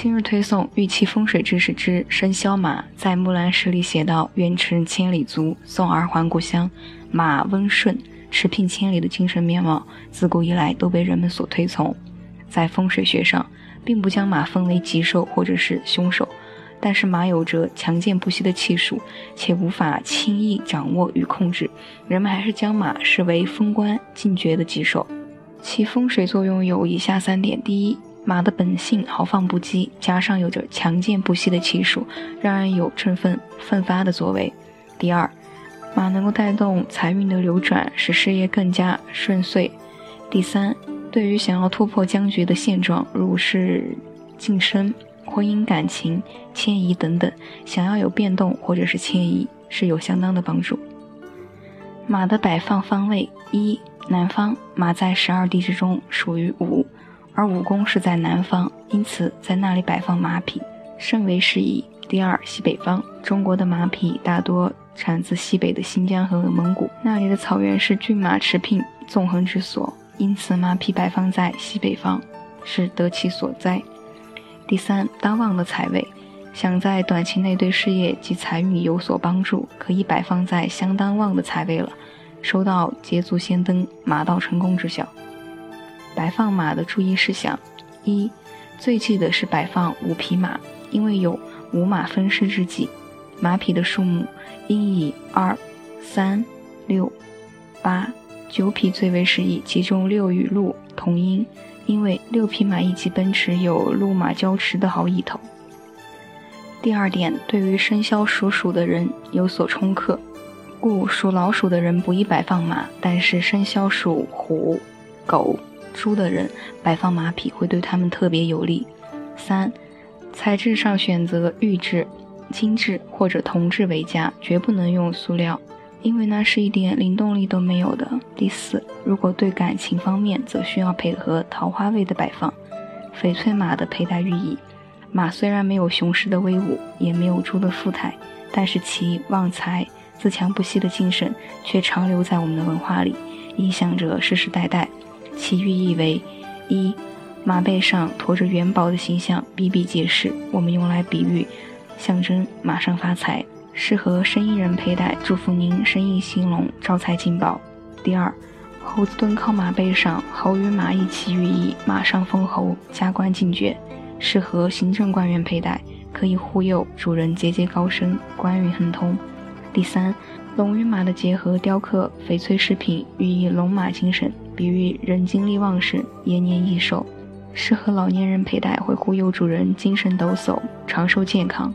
今日推送玉器风水知识之生肖马，在木兰诗里写道：“愿驰千里足，送儿还故乡。”马温顺，驰骋千里的精神面貌，自古以来都被人们所推崇。在风水学上，并不将马分为吉兽或者是凶兽，但是马有着强健不息的气数，且无法轻易掌握与控制，人们还是将马视为封官进爵的吉兽。其风水作用有以下三点：第一，马的本性豪放不羁，加上有着强健不息的气数，让人有振奋奋发的作为。第二，马能够带动财运的流转，使事业更加顺遂。第三，对于想要突破僵局的现状，如是晋升、婚姻感情、迁移等等，想要有变动或者是迁移，是有相当的帮助。马的摆放方位：一、南方，马在十二地支中属于午。而武功是在南方，因此在那里摆放马匹甚为适宜。第二，西北方，中国的马匹大多产自西北的新疆和蒙古，那里的草原是骏马驰骋纵横之所，因此马匹摆放在西北方是得其所哉。第三，当旺的财位，想在短期内对事业及财运有所帮助，可以摆放在相当旺的财位了，收到捷足先登、马到成功之效。摆放马的注意事项：一、最忌的是摆放五匹马，因为有五马分尸之忌。马匹的数目应以二、三、六、八、九匹最为适宜，其中六与鹿同音，因为六匹马一起奔驰，有鹿马交驰的好意头。第二点，对于生肖属鼠的人有所冲克，故属老鼠的人不宜摆放马，但是生肖属虎、狗。猪的人摆放马匹会对他们特别有利。三，材质上选择玉质、金质或者铜质为佳，绝不能用塑料，因为那是一点灵动力都没有的。第四，如果对感情方面，则需要配合桃花位的摆放。翡翠马的佩戴寓意：马虽然没有雄狮的威武，也没有猪的富态，但是其旺财、自强不息的精神却长留在我们的文化里，影响着世世代代。其寓意为：一，马背上驮着元宝的形象比比皆是，我们用来比喻，象征马上发财，适合生意人佩戴，祝福您生意兴隆，招财进宝。第二，猴子蹲靠马背上，猴与马一起寓意马上封侯，加官进爵，适合行政官员佩戴，可以护佑主人节节高升，官运亨通。第三，龙与马的结合雕刻翡翠饰品，寓意龙马精神。比喻人精力旺盛，延年益寿，适合老年人佩戴，会护佑主人精神抖擞，长寿健康。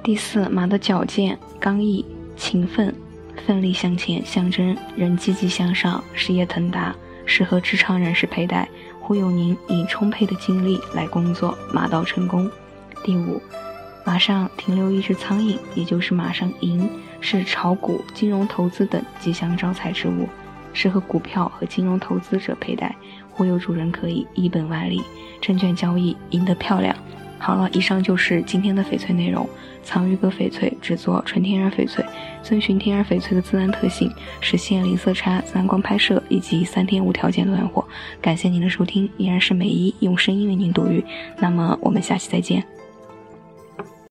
第四，马的矫健、刚毅、勤奋、奋力向前，象征人积极向上，事业腾达，适合职场人士佩戴，护佑您以充沛的精力来工作，马到成功。第五，马上停留一只苍蝇，也就是马上赢，是炒股、金融投资等吉祥招财之物。适合股票和金融投资者佩戴，忽悠主人可以一本万利，证券交易赢得漂亮。好了，以上就是今天的翡翠内容。藏玉阁翡翠制作纯天然翡翠，遵循天然翡翠的自然特性，实现零色差、自然光拍摄以及三天无条件断货。感谢您的收听，依然是美一用声音为您读玉。那么我们下期再见。